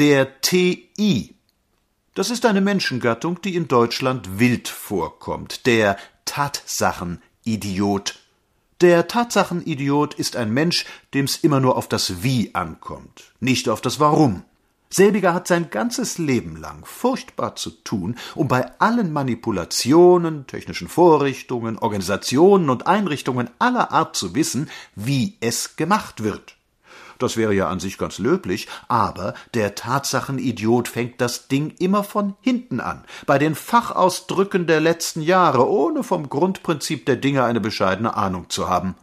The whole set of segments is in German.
Der TI. Das ist eine Menschengattung, die in Deutschland wild vorkommt. Der Tatsachenidiot. Der Tatsachenidiot ist ein Mensch, dem's immer nur auf das Wie ankommt, nicht auf das Warum. Selbiger hat sein ganzes Leben lang furchtbar zu tun, um bei allen Manipulationen, technischen Vorrichtungen, Organisationen und Einrichtungen aller Art zu wissen, wie es gemacht wird. Das wäre ja an sich ganz löblich, aber der Tatsachenidiot fängt das Ding immer von hinten an, bei den Fachausdrücken der letzten Jahre, ohne vom Grundprinzip der Dinge eine bescheidene Ahnung zu haben.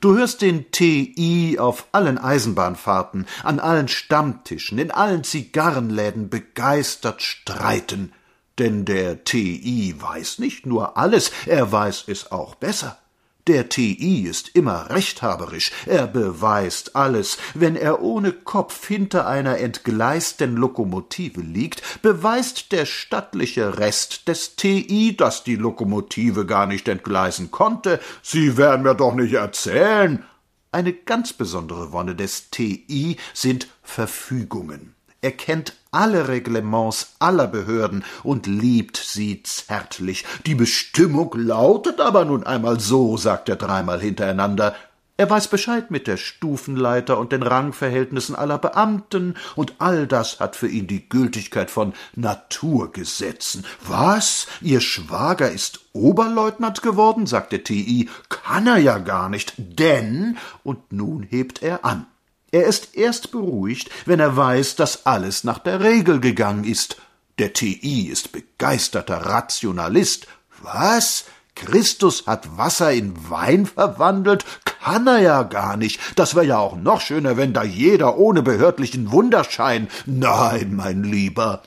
Du hörst den TI auf allen Eisenbahnfahrten, an allen Stammtischen, in allen Zigarrenläden begeistert streiten. Denn der TI weiß nicht nur alles, er weiß es auch besser. Der TI ist immer rechthaberisch, er beweist alles. Wenn er ohne Kopf hinter einer entgleisten Lokomotive liegt, beweist der stattliche Rest des TI, dass die Lokomotive gar nicht entgleisen konnte. Sie werden mir doch nicht erzählen. Eine ganz besondere Wonne des TI sind Verfügungen. Er kennt alle Reglements aller Behörden und liebt sie zärtlich. Die Bestimmung lautet aber nun einmal so, sagt er dreimal hintereinander. Er weiß Bescheid mit der Stufenleiter und den Rangverhältnissen aller Beamten, und all das hat für ihn die Gültigkeit von Naturgesetzen. Was? Ihr Schwager ist Oberleutnant geworden? sagt der TI. Kann er ja gar nicht, denn. Und nun hebt er an. Er ist erst beruhigt, wenn er weiß, dass alles nach der Regel gegangen ist. Der TI ist begeisterter Rationalist. Was? Christus hat Wasser in Wein verwandelt? Kann er ja gar nicht. Das wäre ja auch noch schöner, wenn da jeder ohne behördlichen Wunderschein. Nein, mein Lieber.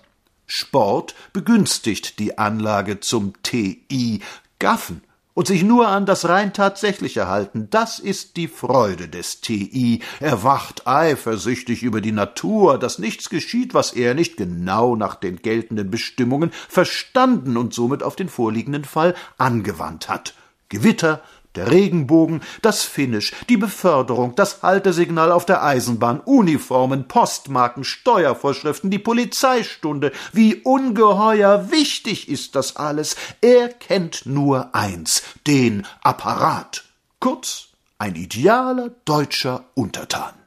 Sport begünstigt die Anlage zum TI. Gaffen und sich nur an das rein Tatsächliche halten, das ist die Freude des TI. Er wacht eifersüchtig über die Natur, dass nichts geschieht, was er nicht genau nach den geltenden Bestimmungen verstanden und somit auf den vorliegenden Fall angewandt hat. Gewitter, der Regenbogen, das Finish, die Beförderung, das Haltesignal auf der Eisenbahn, Uniformen, Postmarken, Steuervorschriften, die Polizeistunde, wie ungeheuer wichtig ist das alles. Er kennt nur eins, den Apparat. Kurz, ein idealer deutscher Untertan.